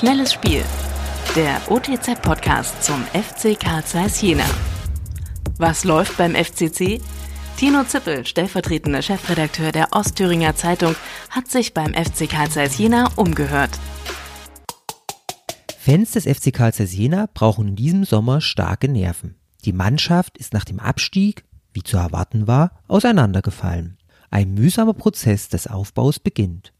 Schnelles Spiel. Der OTZ-Podcast zum FC Karl Zeiss Jena. Was läuft beim FCC? Tino Zippel, stellvertretender Chefredakteur der Ostthüringer Zeitung, hat sich beim FC Karl Zeiss Jena umgehört. Fans des FC Karl Zeiss Jena brauchen in diesem Sommer starke Nerven. Die Mannschaft ist nach dem Abstieg, wie zu erwarten war, auseinandergefallen. Ein mühsamer Prozess des Aufbaus beginnt.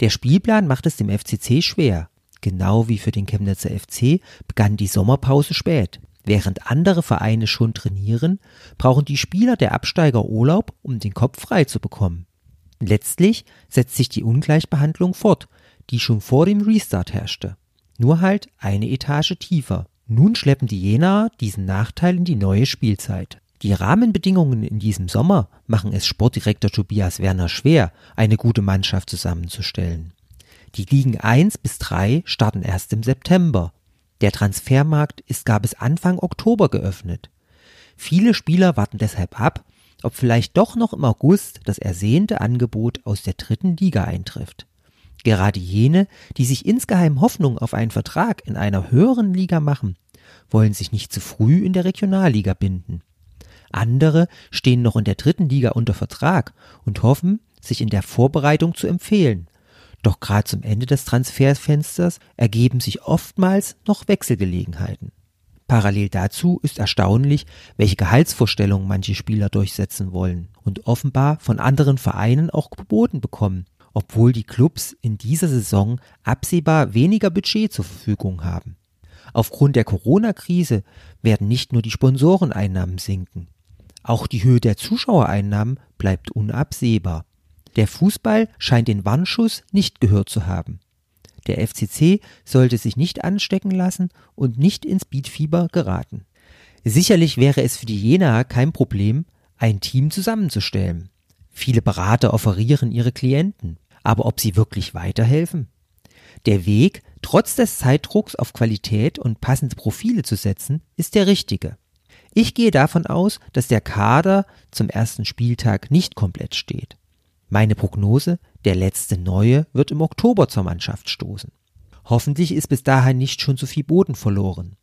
Der Spielplan macht es dem FCC schwer. Genau wie für den Chemnitzer FC begann die Sommerpause spät. Während andere Vereine schon trainieren, brauchen die Spieler der Absteiger Urlaub, um den Kopf frei zu bekommen. Letztlich setzt sich die Ungleichbehandlung fort, die schon vor dem Restart herrschte. Nur halt eine Etage tiefer. Nun schleppen die Jenaer diesen Nachteil in die neue Spielzeit. Die Rahmenbedingungen in diesem Sommer machen es Sportdirektor Tobias Werner schwer, eine gute Mannschaft zusammenzustellen. Die Ligen 1 bis 3 starten erst im September. Der Transfermarkt ist gar bis Anfang Oktober geöffnet. Viele Spieler warten deshalb ab, ob vielleicht doch noch im August das ersehnte Angebot aus der dritten Liga eintrifft. Gerade jene, die sich insgeheim Hoffnung auf einen Vertrag in einer höheren Liga machen, wollen sich nicht zu früh in der Regionalliga binden. Andere stehen noch in der dritten Liga unter Vertrag und hoffen, sich in der Vorbereitung zu empfehlen, doch gerade zum Ende des Transferfensters ergeben sich oftmals noch Wechselgelegenheiten. Parallel dazu ist erstaunlich, welche Gehaltsvorstellungen manche Spieler durchsetzen wollen und offenbar von anderen Vereinen auch geboten bekommen, obwohl die Clubs in dieser Saison absehbar weniger Budget zur Verfügung haben. Aufgrund der Corona-Krise werden nicht nur die Sponsoreneinnahmen sinken, auch die Höhe der Zuschauereinnahmen bleibt unabsehbar. Der Fußball scheint den Warnschuss nicht gehört zu haben. Der FCC sollte sich nicht anstecken lassen und nicht ins Beatfieber geraten. Sicherlich wäre es für die Jena kein Problem, ein Team zusammenzustellen. Viele Berater offerieren ihre Klienten, aber ob sie wirklich weiterhelfen? Der Weg, trotz des Zeitdrucks auf Qualität und passende Profile zu setzen, ist der richtige. Ich gehe davon aus, dass der Kader zum ersten Spieltag nicht komplett steht. Meine Prognose, der letzte Neue wird im Oktober zur Mannschaft stoßen. Hoffentlich ist bis dahin nicht schon zu viel Boden verloren.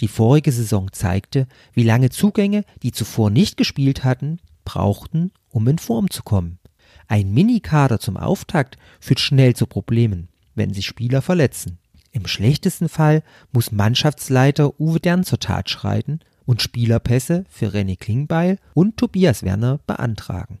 Die vorige Saison zeigte, wie lange Zugänge, die zuvor nicht gespielt hatten, brauchten, um in Form zu kommen. Ein Minikader zum Auftakt führt schnell zu Problemen, wenn sich Spieler verletzen. Im schlechtesten Fall muss Mannschaftsleiter Uwe Dern zur Tat schreiten und Spielerpässe für René Klingbeil und Tobias Werner beantragen.